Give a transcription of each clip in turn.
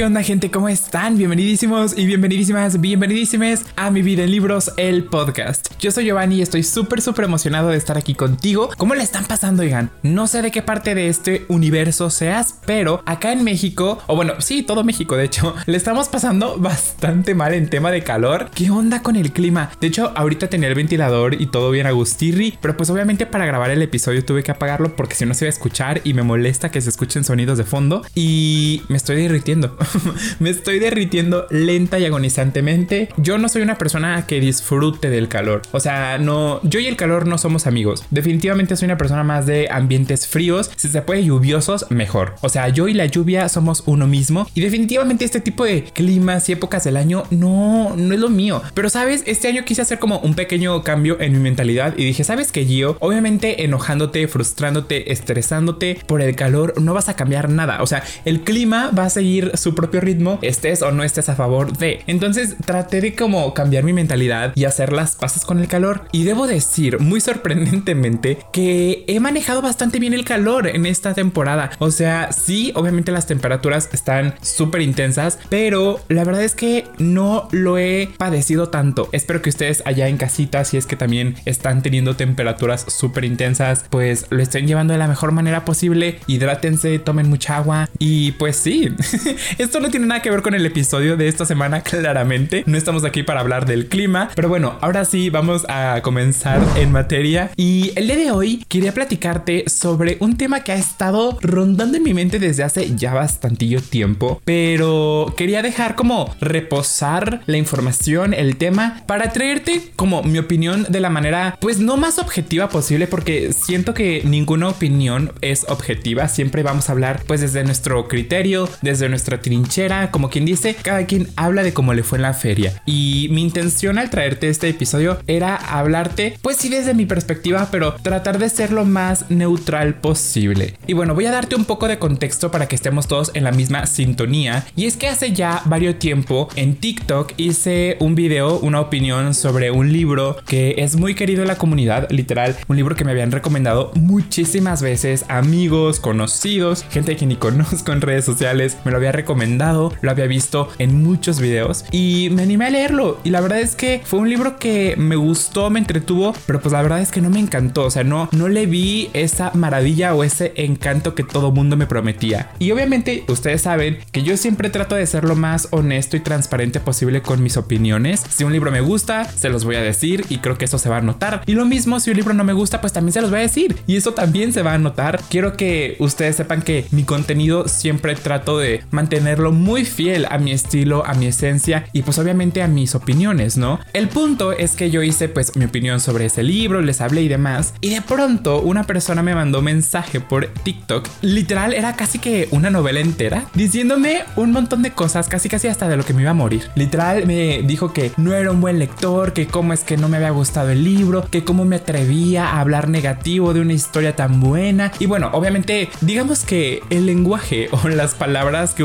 ¿qué onda gente? ¿Cómo están? Bienvenidísimos y bienvenidísimas, bienvenidísimes a Mi Vida en Libros, el podcast. Yo soy Giovanni y estoy súper, súper emocionado de estar aquí contigo. ¿Cómo le están pasando, oigan? No sé de qué parte de este universo seas, pero acá en México, o bueno, sí, todo México de hecho, le estamos pasando bastante mal en tema de calor. ¿Qué onda con el clima? De hecho, ahorita tenía el ventilador y todo bien agustirri, pero pues obviamente para grabar el episodio tuve que apagarlo porque si no se iba a escuchar y me molesta que se escuchen sonidos de fondo y me estoy derritiendo me estoy derritiendo lenta y agonizantemente. Yo no soy una persona que disfrute del calor. O sea, no, yo y el calor no somos amigos. Definitivamente soy una persona más de ambientes fríos. Si se puede lluviosos, mejor. O sea, yo y la lluvia somos uno mismo. Y definitivamente este tipo de climas y épocas del año no, no es lo mío. Pero sabes, este año quise hacer como un pequeño cambio en mi mentalidad y dije, ¿sabes qué, Gio? Obviamente enojándote, frustrándote, estresándote por el calor, no vas a cambiar nada. O sea, el clima va a seguir su propio ritmo, estés o no estés a favor de. Entonces traté de como cambiar mi mentalidad y hacer las paces con el calor. Y debo decir, muy sorprendentemente, que he manejado bastante bien el calor en esta temporada. O sea, sí, obviamente las temperaturas están súper intensas, pero la verdad es que no lo he padecido tanto. Espero que ustedes allá en casita, si es que también están teniendo temperaturas súper intensas, pues lo estén llevando de la mejor manera posible. Hidrátense, tomen mucha agua y pues sí, Esto no tiene nada que ver con el episodio de esta semana, claramente. No estamos aquí para hablar del clima. Pero bueno, ahora sí vamos a comenzar en materia. Y el día de hoy quería platicarte sobre un tema que ha estado rondando en mi mente desde hace ya bastantillo tiempo. Pero quería dejar como reposar la información, el tema, para traerte como mi opinión de la manera, pues no más objetiva posible, porque siento que ninguna opinión es objetiva. Siempre vamos a hablar pues desde nuestro criterio, desde nuestra trinchera, como quien dice, cada quien habla de cómo le fue en la feria. Y mi intención al traerte este episodio era hablarte, pues sí desde mi perspectiva, pero tratar de ser lo más neutral posible. Y bueno, voy a darte un poco de contexto para que estemos todos en la misma sintonía. Y es que hace ya varios tiempo en TikTok hice un video, una opinión sobre un libro que es muy querido en la comunidad, literal, un libro que me habían recomendado muchísimas veces, amigos, conocidos, gente que ni conozco en redes sociales, me lo había recomendado, lo había visto en muchos videos y me animé a leerlo. Y la verdad es que fue un libro que me gustó, me entretuvo, pero pues la verdad es que no me encantó. O sea, no, no le vi esa maravilla o ese encanto que todo mundo me prometía. Y obviamente ustedes saben que yo siempre trato de ser lo más honesto y transparente posible con mis opiniones. Si un libro me gusta, se los voy a decir y creo que eso se va a notar. Y lo mismo, si un libro no me gusta, pues también se los voy a decir. Y eso también se va a notar. Quiero que ustedes sepan que mi contenido siempre trato de mantener tenerlo muy fiel a mi estilo, a mi esencia y pues obviamente a mis opiniones, ¿no? El punto es que yo hice pues mi opinión sobre ese libro, les hablé y demás y de pronto una persona me mandó mensaje por TikTok, literal era casi que una novela entera, diciéndome un montón de cosas, casi casi hasta de lo que me iba a morir. Literal me dijo que no era un buen lector, que cómo es que no me había gustado el libro, que cómo me atrevía a hablar negativo de una historia tan buena y bueno, obviamente digamos que el lenguaje o las palabras que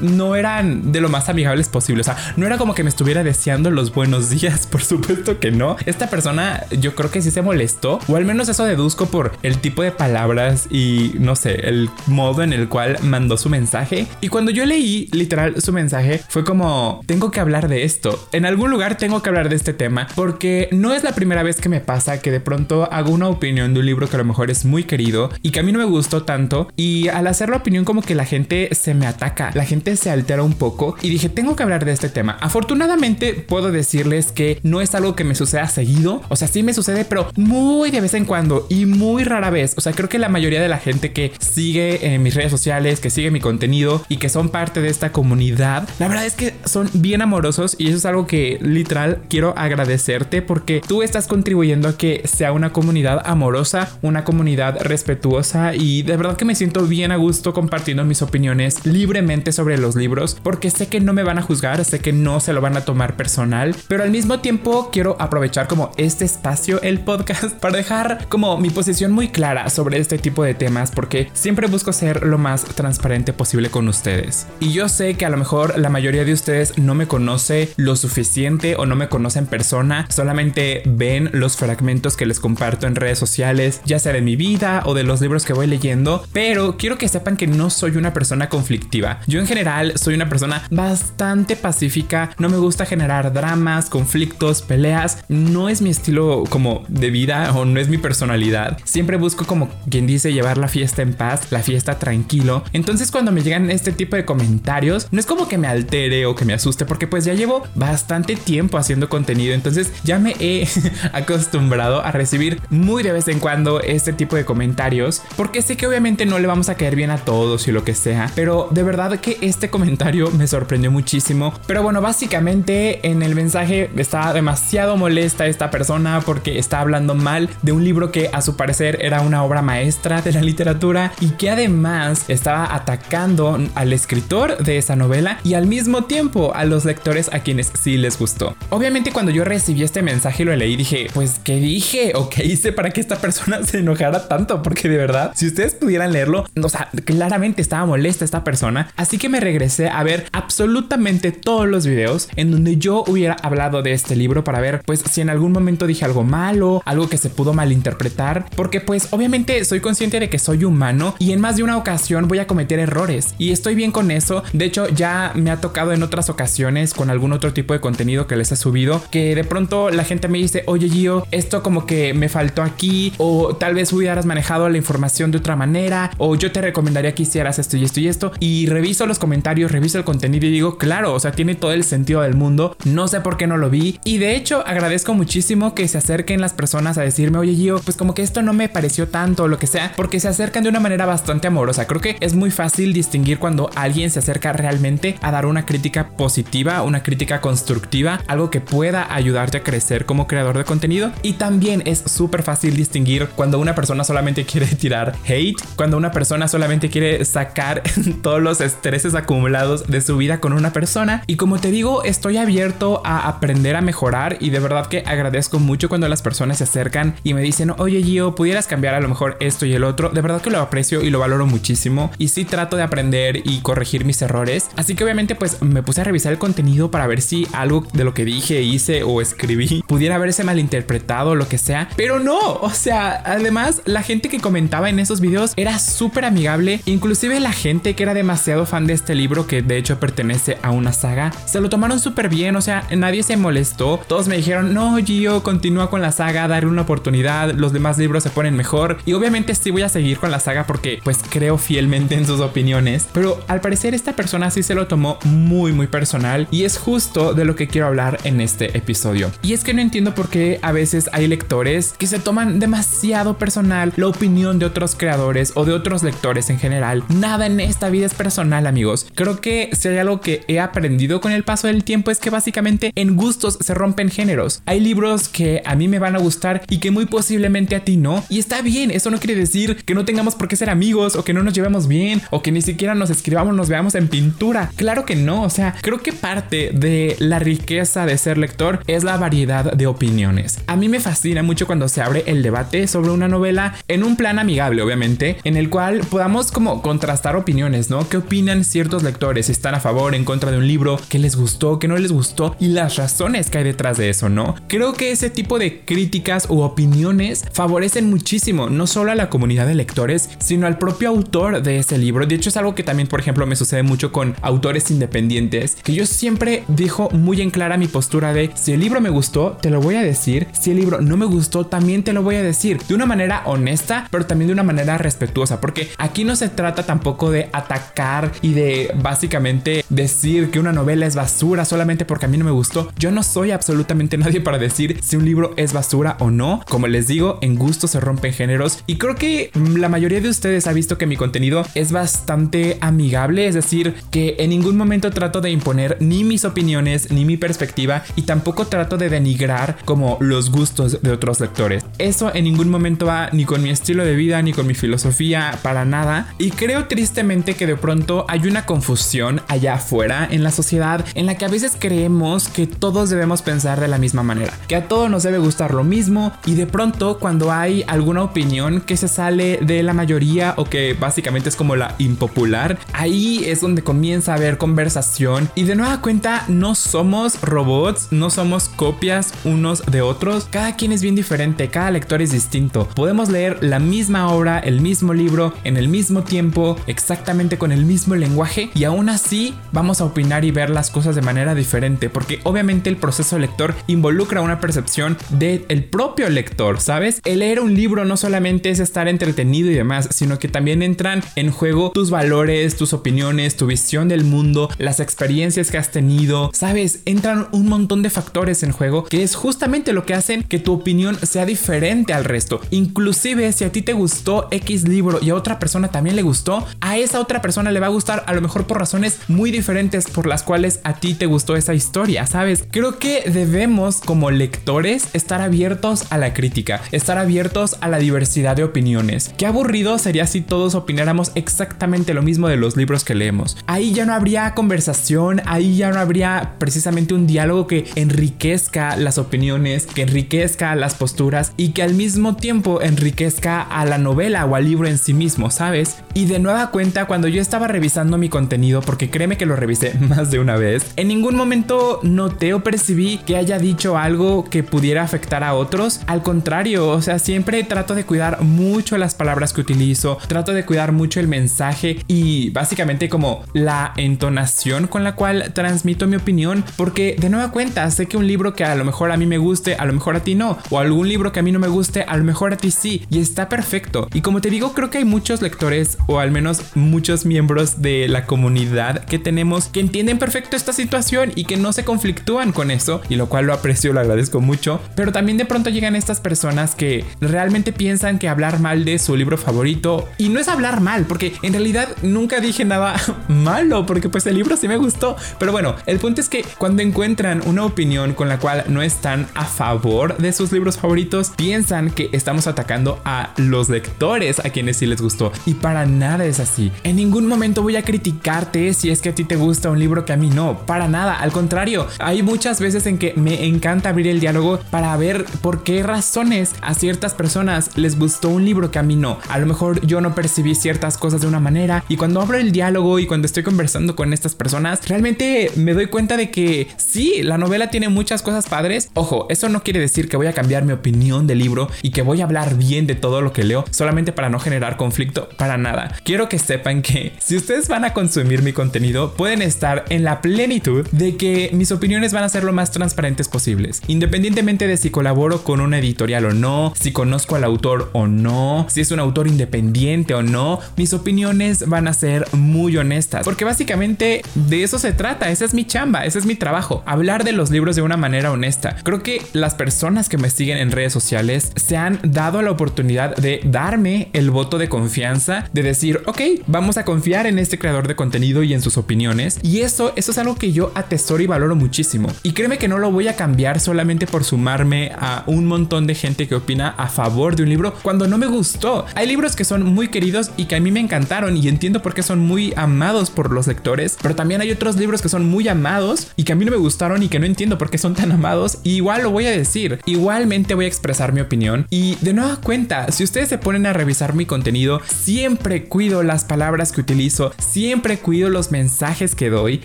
no eran de lo más amigables posible. O sea, no era como que me estuviera deseando los buenos días, por supuesto que no. Esta persona yo creo que sí se molestó, o al menos eso deduzco por el tipo de palabras y no sé, el modo en el cual mandó su mensaje. Y cuando yo leí literal su mensaje, fue como, tengo que hablar de esto. En algún lugar tengo que hablar de este tema, porque no es la primera vez que me pasa que de pronto hago una opinión de un libro que a lo mejor es muy querido y que a mí no me gustó tanto. Y al hacer la opinión como que la gente se me ataca, la gente se altera un poco y dije, tengo que hablar de este tema. Afortunadamente puedo decirles que no es algo que me suceda seguido, o sea, sí me sucede, pero muy de vez en cuando y muy rara vez. O sea, creo que la mayoría de la gente que sigue en mis redes sociales, que sigue mi contenido y que son parte de esta comunidad, la verdad es que son bien amorosos y eso es algo que literal quiero agradecerte porque tú estás contribuyendo a que sea una comunidad amorosa, una comunidad respetuosa y de verdad que me siento bien a gusto compartiendo mis opiniones libremente sobre los libros porque sé que no me van a juzgar, sé que no se lo van a tomar personal, pero al mismo tiempo quiero aprovechar como este espacio, el podcast, para dejar como mi posición muy clara sobre este tipo de temas porque siempre busco ser lo más transparente posible con ustedes. Y yo sé que a lo mejor la mayoría de ustedes no me conoce lo suficiente o no me conocen en persona, solamente ven los fragmentos que les comparto en redes sociales, ya sea de mi vida o de los libros que voy leyendo, pero quiero que sepan que no soy una persona conflictiva Yo en general soy una persona bastante pacífica, no me gusta generar dramas, conflictos, peleas, no es mi estilo como de vida o no es mi personalidad. Siempre busco como quien dice llevar la fiesta en paz, la fiesta tranquilo. Entonces cuando me llegan este tipo de comentarios, no es como que me altere o que me asuste porque pues ya llevo bastante tiempo haciendo contenido, entonces ya me he acostumbrado a recibir muy de vez en cuando este tipo de comentarios porque sé que obviamente no le vamos a caer bien a todos y lo que sea, pero de verdad que este comentario me sorprendió muchísimo. Pero bueno, básicamente en el mensaje está demasiado molesta esta persona porque está hablando mal de un libro que a su parecer era una obra maestra de la literatura y que además estaba atacando al escritor de esa novela y al mismo tiempo a los lectores a quienes sí les gustó. Obviamente cuando yo recibí este mensaje y lo leí dije, pues ¿qué dije o qué hice para que esta persona se enojara tanto? Porque de verdad, si ustedes pudieran leerlo, o sea, claramente estaba molesta esta persona, así que me regresé a ver absolutamente todos los videos en donde yo hubiera hablado de este libro para ver pues si en algún momento dije algo malo, algo que se pudo malinterpretar, porque pues obviamente soy consciente de que soy humano y en más de una ocasión voy a cometer errores y estoy bien con eso. De hecho, ya me ha tocado en otras ocasiones con algún otro tipo de contenido que les he subido que de pronto la gente me dice, "Oye, Gio, esto como que me faltó aquí o tal vez hubieras manejado la información de otra manera o yo te recomendaría que hicieras esto y esto y esto." Y reviso los comentarios, reviso el contenido y digo, "Claro, o sea, tiene todo el sentido del mundo. No sé por qué no lo vi." Y de hecho, agradezco muchísimo que se acerquen las personas a decirme, "Oye, Gio, pues como que esto no me pareció tanto o lo que sea", porque se acercan de una manera bastante amorosa. Creo que es muy fácil distinguir cuando alguien se acerca realmente a dar una crítica positiva, una crítica constructiva, algo que pueda ayudarte a crecer como creador de contenido. Y también es súper fácil distinguir cuando una persona solamente quiere tirar hate, cuando una persona solamente quiere sacar todos los estreses acumulados de su vida con una persona. Y como te digo, estoy abierto a aprender a mejorar y de verdad que agradezco mucho cuando las personas se acercan y me dicen, oye Gio, pudieras cambiar a lo mejor esto y el otro. De verdad que lo aprecio y lo valoro muchísimo. Y sí trato de aprender y corregir mis errores. Así que obviamente pues me puse a revisar el contenido para ver si algo de lo que dije, hice o escribí pudiera haberse malinterpretado o lo que sea. Pero no, o sea, además la gente que comentaba en esos videos era súper amigable. Inclusive la gente que era demasiado fan de este libro, que de hecho pertenece a una saga, se lo tomaron súper bien. O sea, nadie se molestó. Todos me dijeron, no, Gio, continúa con la saga, darle una oportunidad. Los demás libros se ponen mejor. Y obviamente sí voy a seguir con la saga porque pues creo fielmente en sus opiniones. Pero al parecer esta persona sí se lo tomó muy, muy personal. Y es justo de lo que quiero hablar en este episodio. Y es que no entiendo por qué a veces hay lectores que se toman demasiado personal la opinión de otros creadores o de otros lectores en general. Nada en esta vida es personal, amigos. Creo que si hay algo que he aprendido con el paso del tiempo es que básicamente en gustos se rompen géneros. Hay libros que a mí me van a gustar y que muy posiblemente a ti no. Y está bien, eso no quiere decir que no tengamos por qué ser amigos o que no nos llevemos bien o que ni siquiera nos escribamos, nos veamos en pintura. Claro que no, o sea, creo que parte de la riqueza de ser lector es la variedad de opiniones. A mí me fascina mucho cuando se abre el debate sobre una novela en un plan amigable, obviamente, en el cual podamos como contrastar opiniones, ¿no? ¿Qué opinan ciertos lectores? ¿Están a favor, en contra de un libro? ¿Qué les gustó? ¿Qué no les gustó? Y las razones que hay detrás de eso, ¿no? Creo que ese tipo de críticas u opiniones favorecen muchísimo, no solo a la comunidad de lectores, sino al propio autor de ese libro. De hecho, es algo que también, por ejemplo, me sucede mucho con autores independientes, que yo siempre dejo muy en clara mi postura de si el libro me gustó, te lo voy a decir, si el libro no me gustó, también te lo voy a decir, de una manera honesta, pero también de una manera respetuosa, porque aquí no se trata tampoco de atacar y de básicamente decir que una novela es basura solamente porque a mí no me gustó. Yo no soy absolutamente nadie para decir si un libro es basura o no. Como les digo, en gusto se rompen géneros y creo que la mayoría de ustedes ha visto que mi contenido es bastante amigable, es decir, que en ningún momento trato de imponer ni mis opiniones ni mi perspectiva y tampoco trato de denigrar como los gustos de otros lectores. Eso en ningún momento va ni con mi estilo de vida ni con mi filosofía para nada y creo tristemente que de pronto hay una confusión allá afuera en la sociedad en la que a veces creemos que todos debemos pensar de la misma manera, que a todos nos debe gustar lo mismo y de pronto cuando hay alguna opinión que se sale de la mayoría o que básicamente es como la impopular, ahí es donde comienza a haber conversación y de nueva cuenta no somos robots, no somos copias unos de otros, cada quien es bien diferente, cada lector es distinto. Podemos leer la misma obra, el mismo libro, en el mismo tiempo, exactamente con el mismo lenguaje y aún así vamos a opinar y ver las cosas de manera diferente, porque obviamente el proceso lector involucra una percepción del el propio lector, ¿sabes? El leer un libro no solamente es estar entretenido y demás, sino que también entran en juego tus valores, tus opiniones, tu visión del mundo, las experiencias que has tenido, ¿sabes? Entran un montón de factores en juego que es justamente lo que hacen que tu opinión sea diferente al resto. Inclusive si a ti te gustó X libro y a otra persona también le gustó, a esa otra persona le va a gustar a lo mejor por razones muy diferentes por las cuales a ti te gustó esa historia, ¿sabes? Creo que debemos como lectores estar abiertos a la crítica, estar abiertos a la diversidad de opiniones. Qué aburrido sería si todos opináramos exactamente lo mismo de los libros que leemos. Ahí ya no habría conversación, ahí ya no habría precisamente un diálogo que enriquezca las opiniones, que enriquezca las posturas y que al mismo tiempo enriquezca a la novela o al libro en sí mismo, ¿sabes? Y de nueva cuenta, cuando yo estaba revisando mi contenido, porque créeme que lo revisé más de una vez, en ningún momento noté o percibí que haya dicho algo que pudiera afectar a otros. Al contrario, o sea, siempre trato de cuidar mucho las palabras que utilizo, trato de cuidar mucho el mensaje y básicamente como la entonación con la cual transmito mi opinión, porque de nueva cuenta sé que un libro que a lo mejor a mí me guste, a lo mejor a ti no, o algún libro que a mí no me guste, a lo mejor a ti sí, y está perfecto. Y como te digo, creo que hay muchos lectores o al menos muchos miembros de la comunidad que tenemos que entienden perfecto esta situación y que no se conflictúan con eso, y lo cual lo aprecio, lo agradezco mucho, pero también de pronto llegan estas personas que realmente piensan que hablar mal de su libro favorito, y no es hablar mal, porque en realidad nunca dije nada malo, porque pues el libro sí me gustó, pero bueno, el punto es que cuando encuentran una opinión con la cual no están a favor de sus libros favoritos, piensan que estamos atacando a los lectores a quienes sí les gustó, y para nada es así. En ningún momento voy a criticarte si es que a ti te gusta un libro que a mí no, para nada, al contrario, hay muchas veces en que me encanta abrir el diálogo para ver por qué razones a ciertas personas les gustó un libro que a mí no. A lo mejor yo no percibí ciertas cosas de una manera y cuando abro el diálogo y cuando estoy conversando con estas personas, realmente me doy cuenta de que sí, la novela tiene muchas cosas padres. Ojo, eso no quiere decir que voy a cambiar mi opinión del libro y que voy a hablar bien de todo lo que leo solamente para no generar conflicto, para nada. Quiero que sepan que si ustedes van a consumir mi contenido, pueden estar en la plenitud de que mis opiniones van a ser lo más transparentes posibles, independientemente de si colaboro con una editorial o no, si conozco al autor o no, si es un autor independiente o no, mis opiniones van a ser muy honestas, porque básicamente de eso se trata, esa es mi chamba, ese es mi trabajo, hablar de los libros de una manera honesta. Creo que las personas que me siguen en redes sociales se han dado la oportunidad de darme el voto de confianza, de decir, ok, vamos a confiar en este creador de contenido y en sus opiniones, y eso, eso es algo que yo atesoro y valoro muchísimo. Y créeme que no lo voy a cambiar solamente por sumarme a un montón de gente que opina a favor de un libro cuando no me gustó. Hay libros que son muy queridos y que a mí me encantaron y entiendo por qué son muy amados por los lectores, pero también hay otros libros que son muy amados y que a mí no me gustaron y que no entiendo por qué son tan amados. Y igual lo voy a decir, igualmente voy a expresar mi opinión. Y de nueva cuenta, si ustedes se ponen a revisar mi contenido, siempre cuido las palabras que utilizo, siempre cuido los mensajes que doy.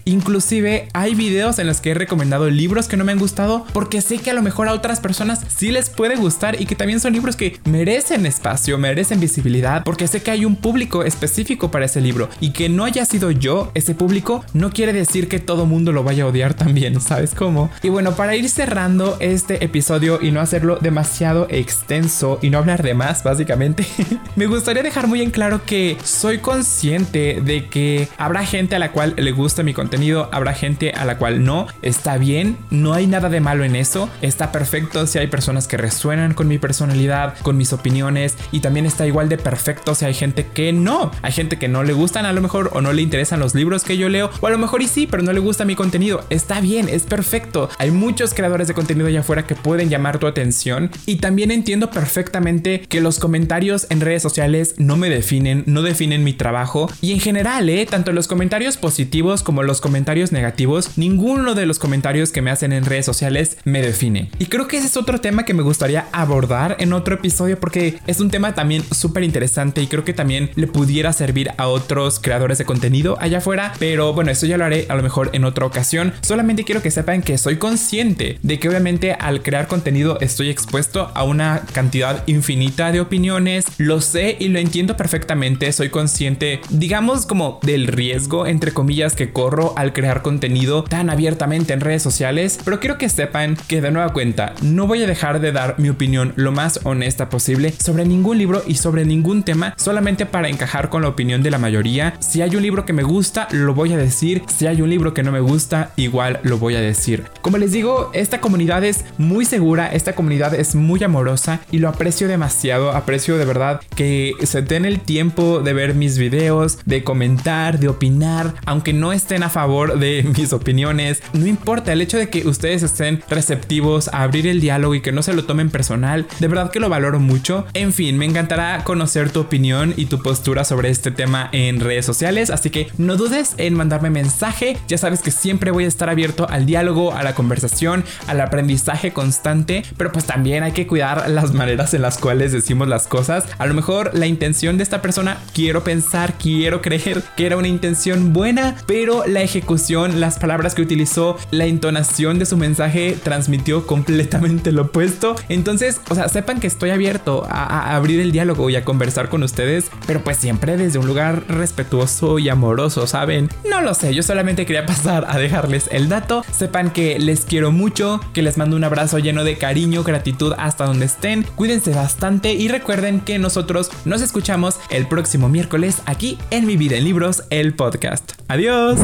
Inclusive hay videos en los que he recomendado libros que no me han gustado porque sé que a lo mejor a otras personas sí les puede gustar y que también son libros que merecen espacio, merecen visibilidad, porque sé que hay un público específico para ese libro y que no haya sido yo ese público no quiere decir que todo mundo lo vaya a odiar también, ¿sabes cómo? Y bueno, para ir cerrando este episodio y no hacerlo demasiado extenso y no hablar de más, básicamente, me gustaría dejar muy en claro que soy consciente de que habrá gente a la cual le gusta mi contenido, habrá gente a la cual no, está bien, no hay nada de malo en eso, está perfecto si hay personas que resuenan con mi personalidad, con mis opiniones y también está igual de perfecto si hay gente que no, hay gente que no le gustan a lo mejor o no le interesan los libros que yo leo o a lo mejor y sí, pero no le gusta mi contenido, está bien, es perfecto, hay muchos creadores de contenido allá afuera que pueden llamar tu atención y también entiendo perfectamente que los comentarios en redes sociales no me definen, no definen mi trabajo y en general, ¿eh? tanto los comentarios positivos como los comentarios negativos, ninguno de los comentarios que me hacen en redes sociales me define. Y creo que ese es otro tema que me gustaría abordar en otro episodio porque es un tema también súper interesante y creo que también le pudiera servir a otros creadores de contenido allá afuera, pero bueno, eso ya lo haré a lo mejor en otra ocasión. Solamente quiero que sepan que soy consciente de que obviamente al crear contenido estoy expuesto a una cantidad infinita de opiniones, lo sé y lo entiendo perfectamente, soy consciente, digamos como del riesgo, entre comillas, que corro al crear contenido tan abiertamente en redes sociales, pero quiero que sepan que de nueva cuenta no voy a dejar de dar mi opinión lo más honesta posible sobre ningún libro y sobre ningún tema solamente para encajar con la opinión de la mayoría. Si hay un libro que me gusta, lo voy a decir. Si hay un libro que no me gusta, igual lo voy a decir. Como les digo, esta comunidad es muy segura, esta comunidad es muy amorosa y lo aprecio demasiado. Aprecio de verdad que se den el tiempo de ver mis videos, de comentar, de opinar, aunque no estén a favor de mis opiniones. No importa el hecho de que ustedes estén receptivos a abrir el diálogo y que no se lo tomen personal. De verdad que lo valoro mucho. En fin, me encantará conocer tu opinión y tu postura sobre este tema en redes sociales, así que no dudes en mandarme mensaje. Ya sabes que siempre voy a estar abierto al diálogo, a la conversación, al aprendizaje constante, pero pues también hay que cuidar las maneras en las cuales decimos las cosas. A lo mejor la intención de esta persona, quiero pensar, quiero creer que era una intención buena, pero la ejecución, las palabras que utilizó, la entonación de su mensaje transmitió completamente lo opuesto. Entonces, o sea, sepan que estoy abierto a, abrir el diálogo y a conversar con ustedes, pero pues siempre desde un lugar respetuoso y amoroso, ¿saben? No lo sé, yo solamente quería pasar a dejarles el dato. Sepan que les quiero mucho, que les mando un abrazo lleno de cariño, gratitud hasta donde estén. Cuídense bastante y recuerden que nosotros nos escuchamos el próximo miércoles aquí en Mi Vida en Libros, el podcast. Adiós.